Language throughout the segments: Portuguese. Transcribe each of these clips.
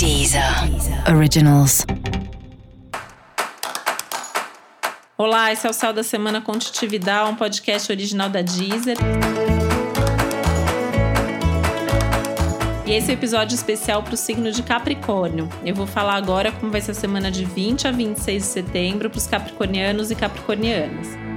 Deezer Originals. Olá, esse é o Céu da Semana Contitividade, um podcast original da Deezer. E esse é o episódio especial para o signo de Capricórnio. Eu vou falar agora como vai ser a semana de 20 a 26 de setembro para os capricornianos e capricornianas.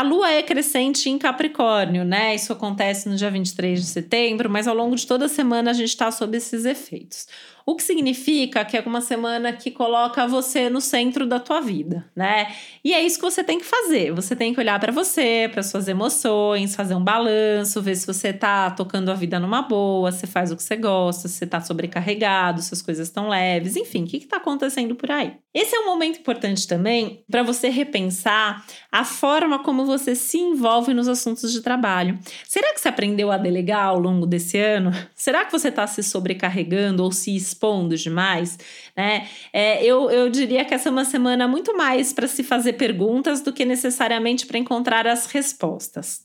A lua é crescente em Capricórnio, né? Isso acontece no dia 23 de setembro, mas ao longo de toda a semana a gente está sob esses efeitos. O que significa que é uma semana que coloca você no centro da tua vida, né? E é isso que você tem que fazer. Você tem que olhar para você, para suas emoções, fazer um balanço, ver se você tá tocando a vida numa boa, se faz o que você gosta, se você tá sobrecarregado, se as coisas estão leves, enfim, o que, que tá acontecendo por aí. Esse é um momento importante também para você repensar a forma como você se envolve nos assuntos de trabalho. Será que você aprendeu a delegar ao longo desse ano? Será que você está se sobrecarregando ou se expondo demais? Né? É, eu, eu diria que essa é uma semana muito mais para se fazer perguntas do que necessariamente para encontrar as respostas.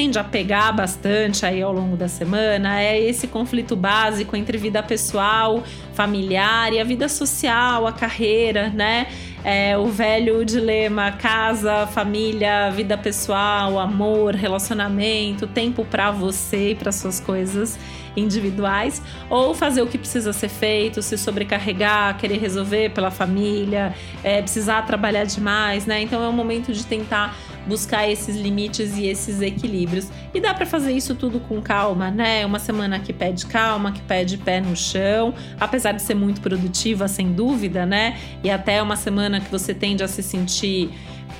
Tende a pegar bastante aí ao longo da semana é esse conflito básico entre vida pessoal, familiar e a vida social, a carreira, né? É, o velho dilema casa, família, vida pessoal, amor, relacionamento, tempo para você e para suas coisas individuais, ou fazer o que precisa ser feito, se sobrecarregar, querer resolver pela família, é, precisar trabalhar demais, né? Então é um momento de tentar buscar esses limites e esses equilíbrios. E dá para fazer isso tudo com calma, né? Uma semana que pede calma, que pede pé no chão, apesar de ser muito produtiva, sem dúvida, né? E até uma semana que você tende a se sentir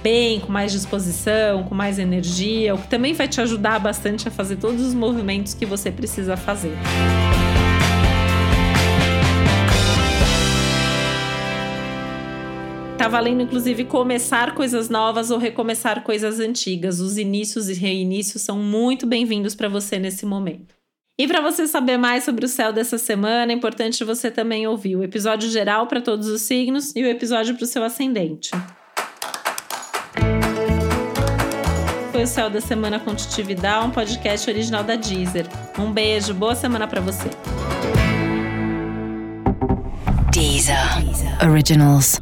bem, com mais disposição, com mais energia, o que também vai te ajudar bastante a fazer todos os movimentos que você precisa fazer. Tá valendo, inclusive, começar coisas novas ou recomeçar coisas antigas. Os inícios e reinícios são muito bem-vindos para você nesse momento. E para você saber mais sobre o céu dessa semana, é importante você também ouvir o episódio geral para todos os signos e o episódio para o seu ascendente. Foi o Céu da Semana Contitividade, um podcast original da Deezer. Um beijo, boa semana para você. Deezer. Originals.